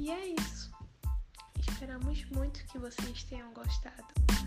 E é isso. Esperamos muito que vocês tenham gostado.